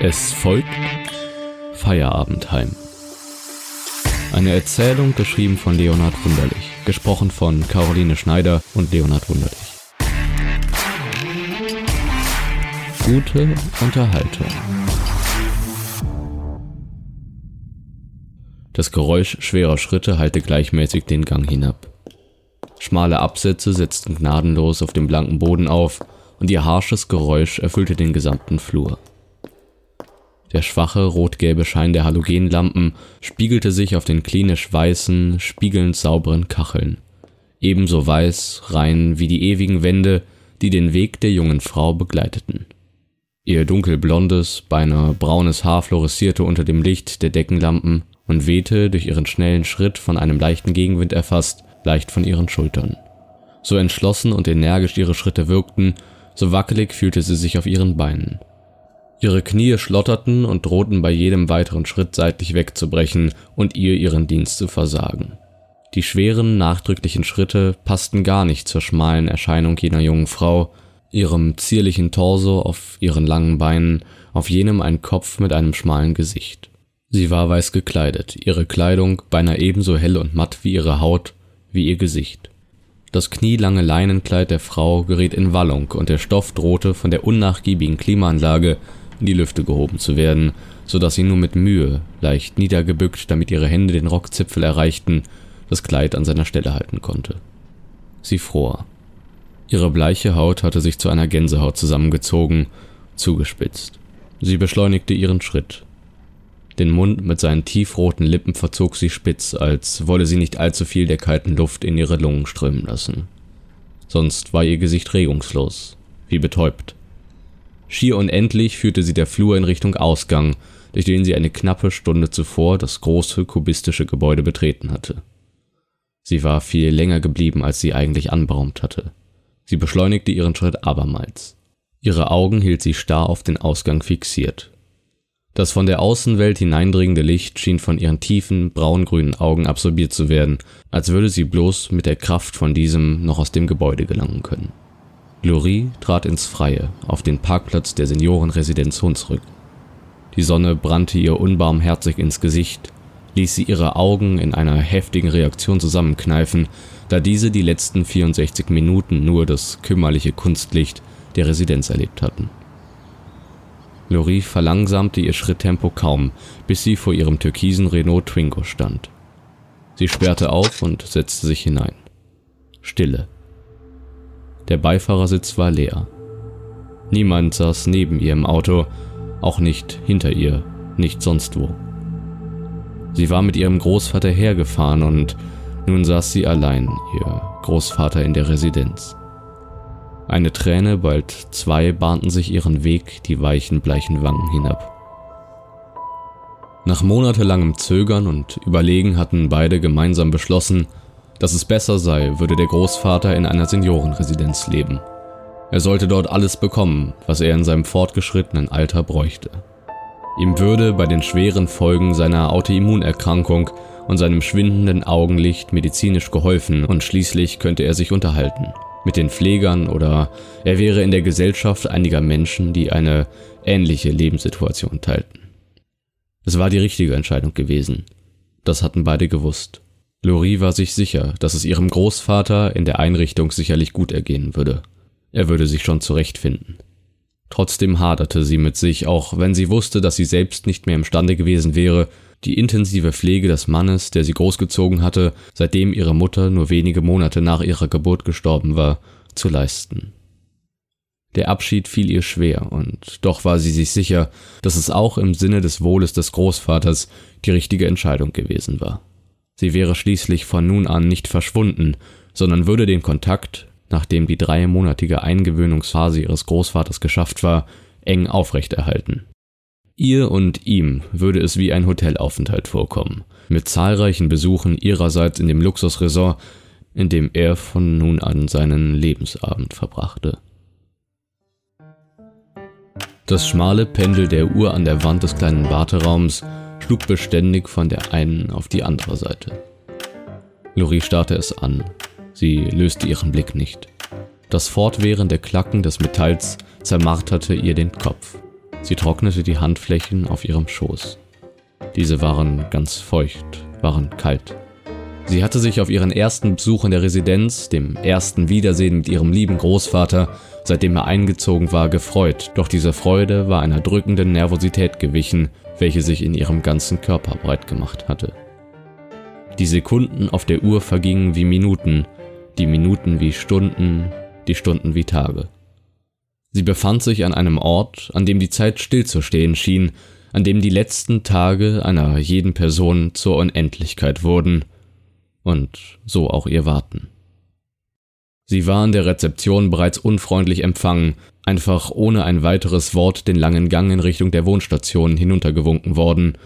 Es folgt Feierabendheim. Eine Erzählung geschrieben von Leonhard Wunderlich, gesprochen von Caroline Schneider und Leonhard Wunderlich. Gute Unterhaltung. Das Geräusch schwerer Schritte hallte gleichmäßig den Gang hinab. Schmale Absätze setzten gnadenlos auf dem blanken Boden auf und ihr harsches Geräusch erfüllte den gesamten Flur. Der schwache rot-gelbe Schein der Halogenlampen spiegelte sich auf den klinisch weißen, spiegelnd sauberen Kacheln. Ebenso weiß, rein wie die ewigen Wände, die den Weg der jungen Frau begleiteten. Ihr dunkelblondes, beinahe braunes Haar fluoreszierte unter dem Licht der Deckenlampen und wehte durch ihren schnellen Schritt von einem leichten Gegenwind erfasst leicht von ihren Schultern. So entschlossen und energisch ihre Schritte wirkten, so wackelig fühlte sie sich auf ihren Beinen. Ihre Knie schlotterten und drohten bei jedem weiteren Schritt seitlich wegzubrechen und ihr ihren Dienst zu versagen. Die schweren, nachdrücklichen Schritte passten gar nicht zur schmalen Erscheinung jener jungen Frau, ihrem zierlichen Torso auf ihren langen Beinen, auf jenem ein Kopf mit einem schmalen Gesicht. Sie war weiß gekleidet, ihre Kleidung beinahe ebenso hell und matt wie ihre Haut, wie ihr Gesicht. Das knielange Leinenkleid der Frau geriet in Wallung und der Stoff drohte von der unnachgiebigen Klimaanlage in die Lüfte gehoben zu werden, so dass sie nur mit Mühe, leicht niedergebückt, damit ihre Hände den Rockzipfel erreichten, das Kleid an seiner Stelle halten konnte. Sie fror. Ihre bleiche Haut hatte sich zu einer Gänsehaut zusammengezogen, zugespitzt. Sie beschleunigte ihren Schritt, den Mund mit seinen tiefroten Lippen verzog sie spitz, als wolle sie nicht allzu viel der kalten Luft in ihre Lungen strömen lassen. Sonst war ihr Gesicht regungslos, wie betäubt. Schier unendlich führte sie der Flur in Richtung Ausgang, durch den sie eine knappe Stunde zuvor das große kubistische Gebäude betreten hatte. Sie war viel länger geblieben, als sie eigentlich anberaumt hatte. Sie beschleunigte ihren Schritt abermals. Ihre Augen hielt sie starr auf den Ausgang fixiert, das von der Außenwelt hineindringende Licht schien von ihren tiefen, braungrünen Augen absorbiert zu werden, als würde sie bloß mit der Kraft von diesem noch aus dem Gebäude gelangen können. Glorie trat ins Freie, auf den Parkplatz der Seniorenresidenz Hunsrück. Die Sonne brannte ihr unbarmherzig ins Gesicht, ließ sie ihre Augen in einer heftigen Reaktion zusammenkneifen, da diese die letzten 64 Minuten nur das kümmerliche Kunstlicht der Residenz erlebt hatten. Lori verlangsamte ihr Schritttempo kaum, bis sie vor ihrem türkisen Renault Twingo stand. Sie sperrte auf und setzte sich hinein. Stille. Der Beifahrersitz war leer. Niemand saß neben ihr im Auto, auch nicht hinter ihr, nicht sonst wo. Sie war mit ihrem Großvater hergefahren und nun saß sie allein, ihr Großvater in der Residenz. Eine Träne, bald zwei bahnten sich ihren Weg die weichen, bleichen Wangen hinab. Nach monatelangem Zögern und Überlegen hatten beide gemeinsam beschlossen, dass es besser sei, würde der Großvater in einer Seniorenresidenz leben. Er sollte dort alles bekommen, was er in seinem fortgeschrittenen Alter bräuchte. Ihm würde bei den schweren Folgen seiner Autoimmunerkrankung und seinem schwindenden Augenlicht medizinisch geholfen und schließlich könnte er sich unterhalten mit den Pflegern oder er wäre in der Gesellschaft einiger Menschen, die eine ähnliche Lebenssituation teilten. Es war die richtige Entscheidung gewesen. Das hatten beide gewusst. Lori war sich sicher, dass es ihrem Großvater in der Einrichtung sicherlich gut ergehen würde. Er würde sich schon zurechtfinden. Trotzdem haderte sie mit sich, auch wenn sie wusste, dass sie selbst nicht mehr imstande gewesen wäre, die intensive Pflege des Mannes, der sie großgezogen hatte, seitdem ihre Mutter nur wenige Monate nach ihrer Geburt gestorben war, zu leisten. Der Abschied fiel ihr schwer, und doch war sie sich sicher, dass es auch im Sinne des Wohles des Großvaters die richtige Entscheidung gewesen war. Sie wäre schließlich von nun an nicht verschwunden, sondern würde den Kontakt, nachdem die dreimonatige Eingewöhnungsphase ihres Großvaters geschafft war, eng aufrechterhalten. Ihr und ihm würde es wie ein Hotelaufenthalt vorkommen, mit zahlreichen Besuchen ihrerseits in dem Luxusresort, in dem er von nun an seinen Lebensabend verbrachte. Das schmale Pendel der Uhr an der Wand des kleinen Warteraums schlug beständig von der einen auf die andere Seite. Lori starrte es an. Sie löste ihren Blick nicht. Das fortwährende Klacken des Metalls zermarterte ihr den Kopf. Sie trocknete die Handflächen auf ihrem Schoß. Diese waren ganz feucht, waren kalt. Sie hatte sich auf ihren ersten Besuch in der Residenz, dem ersten Wiedersehen mit ihrem lieben Großvater, seitdem er eingezogen war, gefreut, doch diese Freude war einer drückenden Nervosität gewichen, welche sich in ihrem ganzen Körper breit gemacht hatte. Die Sekunden auf der Uhr vergingen wie Minuten, die Minuten wie Stunden, die Stunden wie Tage. Sie befand sich an einem Ort, an dem die Zeit stillzustehen schien, an dem die letzten Tage einer jeden Person zur Unendlichkeit wurden und so auch ihr Warten. Sie war an der Rezeption bereits unfreundlich empfangen, einfach ohne ein weiteres Wort den langen Gang in Richtung der Wohnstation hinuntergewunken worden,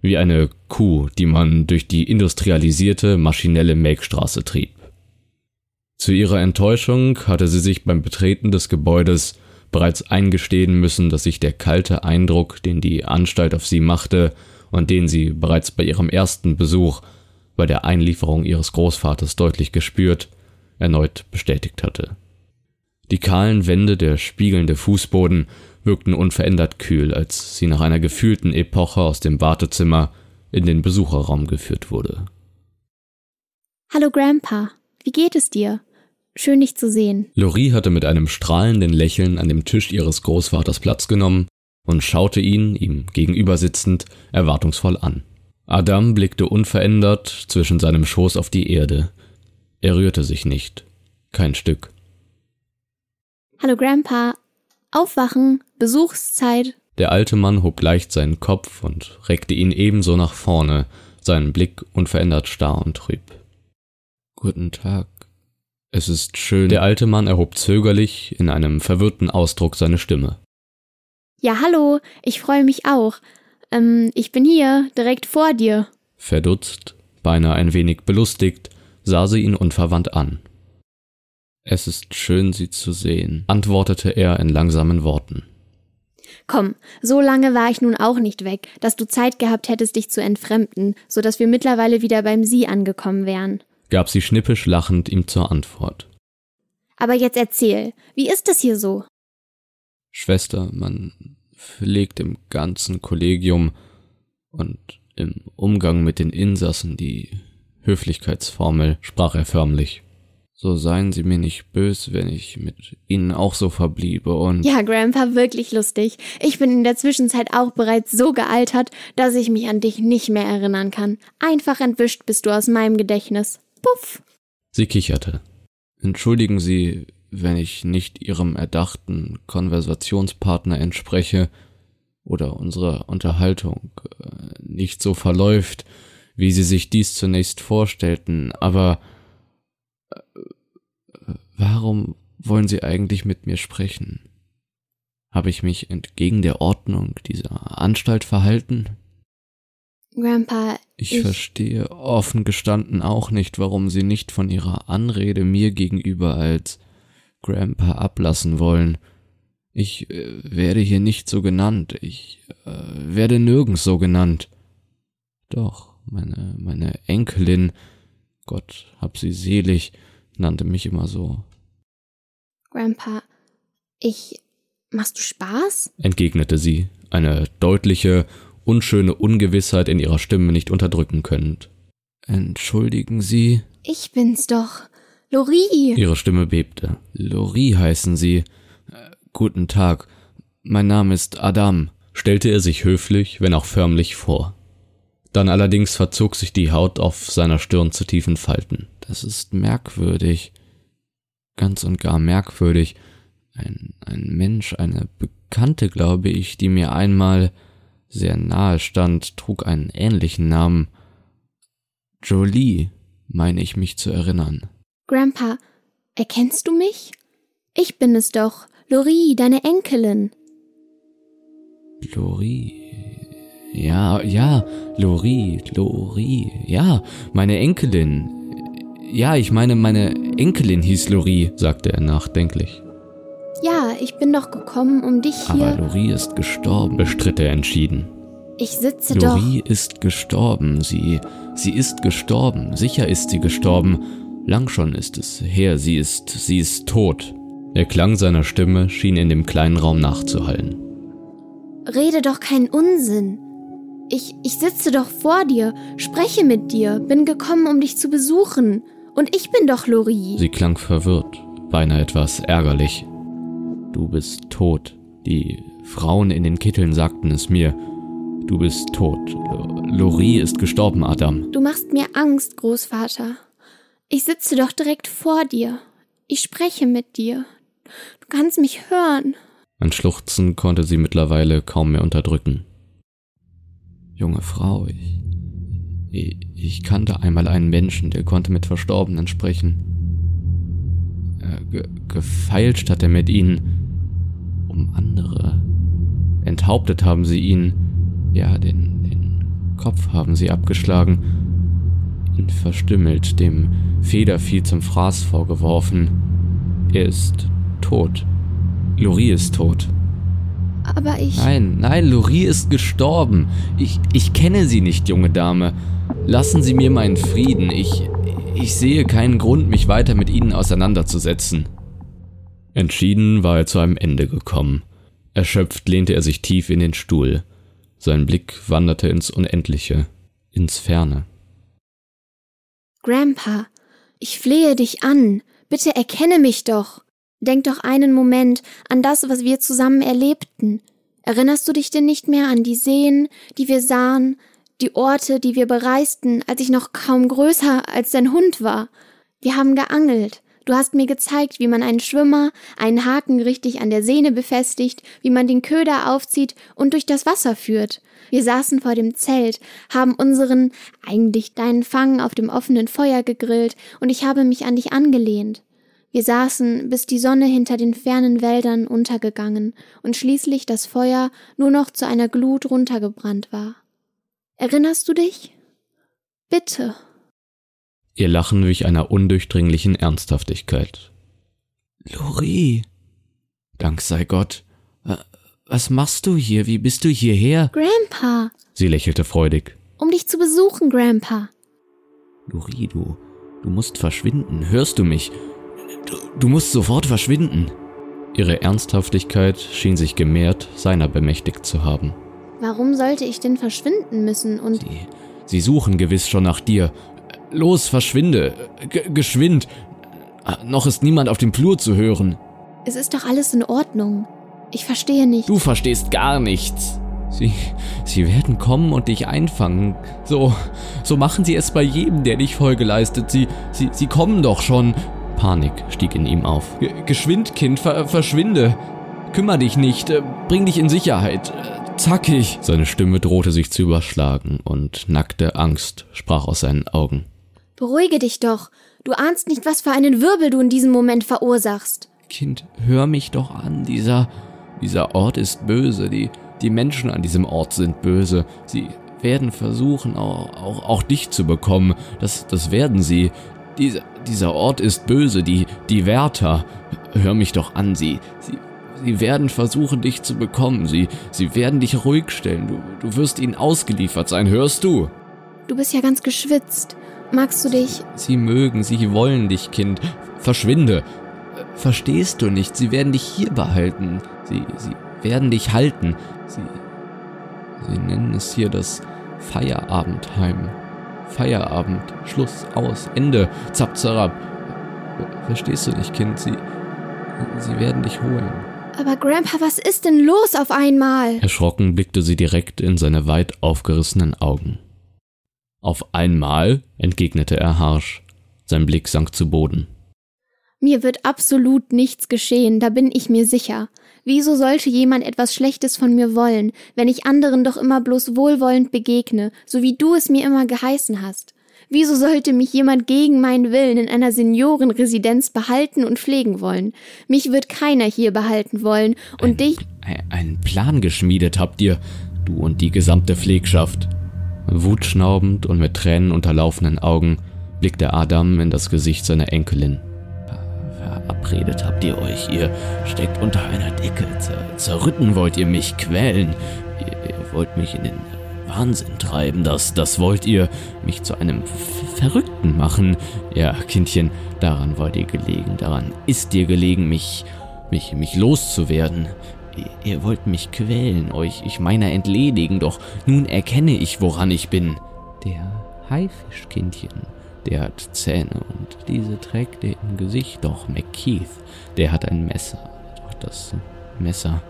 wie eine Kuh, die man durch die industrialisierte, maschinelle Melkstraße trieb. Zu ihrer Enttäuschung hatte sie sich beim Betreten des Gebäudes bereits eingestehen müssen, dass sich der kalte Eindruck, den die Anstalt auf sie machte und den sie bereits bei ihrem ersten Besuch bei der Einlieferung ihres Großvaters deutlich gespürt, erneut bestätigt hatte. Die kahlen Wände, der spiegelnde Fußboden wirkten unverändert kühl, als sie nach einer gefühlten Epoche aus dem Wartezimmer in den Besucherraum geführt wurde. Hallo Grandpa, wie geht es dir? Schön dich zu sehen. Lori hatte mit einem strahlenden Lächeln an dem Tisch ihres Großvaters Platz genommen und schaute ihn, ihm gegenüber sitzend, erwartungsvoll an. Adam blickte unverändert zwischen seinem Schoß auf die Erde. Er rührte sich nicht. Kein Stück. Hallo Grandpa. Aufwachen. Besuchszeit. Der alte Mann hob leicht seinen Kopf und reckte ihn ebenso nach vorne, seinen Blick unverändert starr und trüb. Guten Tag, es ist schön. Der alte Mann erhob zögerlich in einem verwirrten Ausdruck seine Stimme. Ja, hallo, ich freue mich auch. Ähm, ich bin hier, direkt vor dir. Verdutzt, beinahe ein wenig belustigt, sah sie ihn unverwandt an. Es ist schön, Sie zu sehen, antwortete er in langsamen Worten. Komm, so lange war ich nun auch nicht weg, dass du Zeit gehabt hättest, dich zu entfremden, so dass wir mittlerweile wieder beim Sie angekommen wären gab sie schnippisch lachend ihm zur Antwort. Aber jetzt erzähl, wie ist es hier so? Schwester, man pflegt im ganzen Kollegium und im Umgang mit den Insassen die Höflichkeitsformel, sprach er förmlich. So seien Sie mir nicht bös, wenn ich mit Ihnen auch so verbliebe und. Ja, Grandpa, wirklich lustig. Ich bin in der Zwischenzeit auch bereits so gealtert, dass ich mich an dich nicht mehr erinnern kann. Einfach entwischt bist du aus meinem Gedächtnis. Puff. Sie kicherte. Entschuldigen Sie, wenn ich nicht Ihrem erdachten Konversationspartner entspreche oder unsere Unterhaltung äh, nicht so verläuft, wie Sie sich dies zunächst vorstellten, aber äh, warum wollen Sie eigentlich mit mir sprechen? Habe ich mich entgegen der Ordnung dieser Anstalt verhalten? Grandpa, ich, ich verstehe offen gestanden auch nicht, warum Sie nicht von Ihrer Anrede mir gegenüber als Grandpa ablassen wollen. Ich äh, werde hier nicht so genannt. Ich äh, werde nirgends so genannt. Doch, meine, meine Enkelin, Gott hab sie selig, nannte mich immer so. Grandpa, ich. Machst du Spaß? entgegnete sie, eine deutliche, unschöne Ungewissheit in ihrer Stimme nicht unterdrücken könnt. Entschuldigen Sie? Ich bin's doch. Lori. Ihre Stimme bebte. Lori heißen Sie. Äh, guten Tag. Mein Name ist Adam, stellte er sich höflich, wenn auch förmlich vor. Dann allerdings verzog sich die Haut auf seiner Stirn zu tiefen Falten. Das ist merkwürdig. Ganz und gar merkwürdig. Ein, ein Mensch, eine Bekannte, glaube ich, die mir einmal sehr nahe stand, trug einen ähnlichen Namen. Jolie, meine ich mich zu erinnern. Grandpa, erkennst du mich? Ich bin es doch, Lori, deine Enkelin. Lori. Ja, ja, Lori, Lori, ja, meine Enkelin. Ja, ich meine, meine Enkelin hieß Lori, sagte er nachdenklich. Ja, ich bin doch gekommen, um dich hier. Aber Lori ist gestorben, bestritt er entschieden. Ich sitze Lori doch. Lori ist gestorben. Sie, sie ist gestorben. Sicher ist sie gestorben. Lang schon ist es her. Sie ist, sie ist tot. Der Klang seiner Stimme schien in dem kleinen Raum nachzuhallen. Rede doch keinen Unsinn. Ich, ich sitze doch vor dir, spreche mit dir, bin gekommen, um dich zu besuchen. Und ich bin doch Lori. Sie klang verwirrt, beinahe etwas ärgerlich. Du bist tot. Die Frauen in den Kitteln sagten es mir. Du bist tot. Lori ist gestorben, Adam. Du machst mir Angst, Großvater. Ich sitze doch direkt vor dir. Ich spreche mit dir. Du kannst mich hören. Ein Schluchzen konnte sie mittlerweile kaum mehr unterdrücken. Junge Frau, ich, ich, ich kannte einmal einen Menschen, der konnte mit Verstorbenen sprechen. Äh, ge, gefeilscht hat er mit ihnen um andere. Enthauptet haben sie ihn, ja, den, den Kopf haben sie abgeschlagen, ihn verstümmelt, dem Federvieh zum Fraß vorgeworfen. Er ist tot. Lori ist tot. Aber ich. Nein, nein, Lori ist gestorben. Ich, ich kenne sie nicht, junge Dame. Lassen Sie mir meinen Frieden. Ich, ich sehe keinen Grund, mich weiter mit Ihnen auseinanderzusetzen. Entschieden war er zu einem Ende gekommen. Erschöpft lehnte er sich tief in den Stuhl. Sein Blick wanderte ins Unendliche, ins Ferne. Grandpa, ich flehe dich an. Bitte erkenne mich doch. Denk doch einen Moment an das, was wir zusammen erlebten. Erinnerst du dich denn nicht mehr an die Seen, die wir sahen, die Orte, die wir bereisten, als ich noch kaum größer als dein Hund war? Wir haben geangelt. Du hast mir gezeigt, wie man einen Schwimmer, einen Haken richtig an der Sehne befestigt, wie man den Köder aufzieht und durch das Wasser führt. Wir saßen vor dem Zelt, haben unseren, eigentlich deinen Fang auf dem offenen Feuer gegrillt und ich habe mich an dich angelehnt. Wir saßen, bis die Sonne hinter den fernen Wäldern untergegangen und schließlich das Feuer nur noch zu einer Glut runtergebrannt war. Erinnerst du dich? Bitte. Ihr Lachen wich einer undurchdringlichen Ernsthaftigkeit. Lori, Dank sei Gott. Was machst du hier? Wie bist du hierher? Grandpa. Sie lächelte freudig. Um dich zu besuchen, Grandpa. Lori, du, du musst verschwinden. Hörst du mich? Du, du musst sofort verschwinden. Ihre Ernsthaftigkeit schien sich gemehrt seiner bemächtigt zu haben. Warum sollte ich denn verschwinden müssen und. Sie, sie suchen gewiss schon nach dir. Los, verschwinde. G geschwind. Noch ist niemand auf dem Flur zu hören. Es ist doch alles in Ordnung. Ich verstehe nicht. Du verstehst gar nichts. Sie, sie werden kommen und dich einfangen. So, so machen sie es bei jedem, der dich Folge leistet. Sie, sie, sie kommen doch schon. Panik stieg in ihm auf. G geschwind, Kind, ver verschwinde. Kümmer dich nicht, äh, bring dich in Sicherheit. Äh, zackig. Seine Stimme drohte sich zu überschlagen und nackte Angst sprach aus seinen Augen. Beruhige dich doch. Du ahnst nicht, was für einen Wirbel du in diesem Moment verursachst. Kind, hör mich doch an. Dieser, dieser Ort ist böse. Die, die Menschen an diesem Ort sind böse. Sie werden versuchen, auch, auch, auch dich zu bekommen. Das, das werden sie. Dieser, dieser Ort ist böse. Die, die Wärter. Hör mich doch an. Sie, sie, sie werden versuchen, dich zu bekommen. Sie, sie werden dich ruhig stellen. Du, du wirst ihnen ausgeliefert sein. Hörst du? Du bist ja ganz geschwitzt. Magst du dich? Sie mögen, sie wollen dich, Kind. Verschwinde. Verstehst du nicht? Sie werden dich hier behalten. Sie, sie werden dich halten. Sie, sie nennen es hier das Feierabendheim. Feierabend, Schluss, aus, Ende, zap, zarab. Verstehst du nicht, Kind? Sie, sie werden dich holen. Aber Grandpa, was ist denn los auf einmal? Erschrocken blickte sie direkt in seine weit aufgerissenen Augen. Auf einmal, entgegnete er harsch. Sein Blick sank zu Boden. Mir wird absolut nichts geschehen, da bin ich mir sicher. Wieso sollte jemand etwas Schlechtes von mir wollen, wenn ich anderen doch immer bloß wohlwollend begegne, so wie du es mir immer geheißen hast? Wieso sollte mich jemand gegen meinen Willen in einer Seniorenresidenz behalten und pflegen wollen? Mich wird keiner hier behalten wollen und ein, dich. Einen Plan geschmiedet habt ihr, du und die gesamte Pflegschaft. Wutschnaubend und mit Tränen unterlaufenden Augen blickte Adam in das Gesicht seiner Enkelin. Verabredet habt ihr euch, ihr steckt unter einer Decke, Zer zerrütten wollt ihr mich quälen, ihr, ihr, wollt mich in den Wahnsinn treiben, das, das wollt ihr mich zu einem Verrückten machen. Ja, Kindchen, daran wollt ihr gelegen, daran ist dir gelegen, mich, mich, mich loszuwerden. ihr wollt mich quälen, euch ich meiner entledigen, doch nun erkenne ich, woran ich bin. Der Haifischkindchen, der hat Zähne und diese trägt er im Gesicht, doch McKeith, der hat ein Messer. Doch das Messer,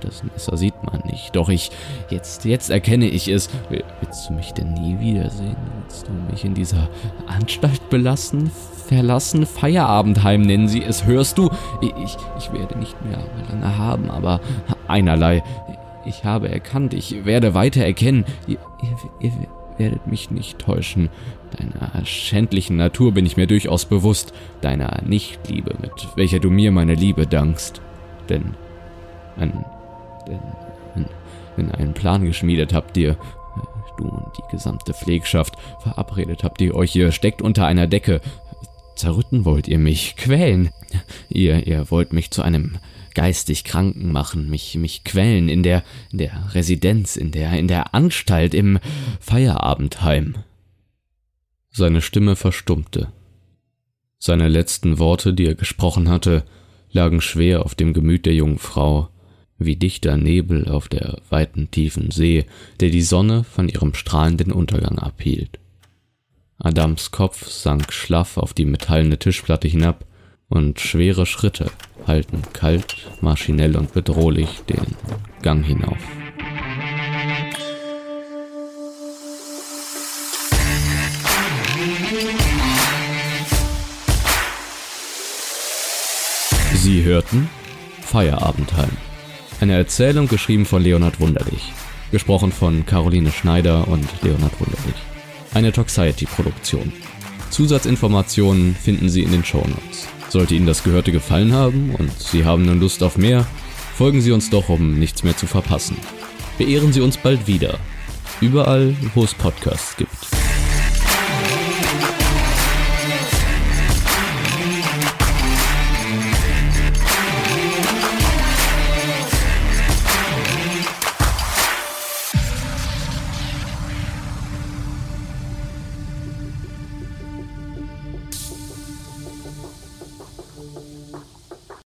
das Messer sieht man nicht. Doch ich, jetzt, jetzt erkenne ich es. Willst du mich denn nie wiedersehen? Willst du mich in dieser Anstalt belassen? Verlassen? Feierabendheim nennen sie es. Hörst du? Ich, ich werde nicht mehr lange haben, aber einerlei. Ich habe erkannt, ich werde weiter erkennen. Ihr, ihr, ihr werdet mich nicht täuschen. Deiner schändlichen Natur bin ich mir durchaus bewusst, deiner Nichtliebe, mit welcher du mir meine Liebe dankst. Denn, wenn, denn, wenn, wenn einen Plan geschmiedet habt, ihr, du und die gesamte Pflegschaft verabredet habt, ihr euch, ihr steckt unter einer Decke. Zerrütten wollt ihr mich, quälen. Ihr, ihr wollt mich zu einem geistig Kranken machen, mich, mich quälen in der, in der Residenz, in der, in der Anstalt, im Feierabendheim. Seine Stimme verstummte. Seine letzten Worte, die er gesprochen hatte, lagen schwer auf dem Gemüt der jungen Frau, wie dichter Nebel auf der weiten tiefen See, der die Sonne von ihrem strahlenden Untergang abhielt. Adams Kopf sank schlaff auf die metallene Tischplatte hinab, und schwere Schritte halten kalt, maschinell und bedrohlich den Gang hinauf. Sie hörten Feierabendheim. Eine Erzählung geschrieben von Leonhard Wunderlich. Gesprochen von Caroline Schneider und Leonhard Wunderlich. Eine Toxiety-Produktion. Zusatzinformationen finden Sie in den Shownotes. Sollte Ihnen das Gehörte gefallen haben und Sie haben nun Lust auf mehr, folgen Sie uns doch, um nichts mehr zu verpassen. Beehren Sie uns bald wieder. Überall, wo es Podcasts gibt.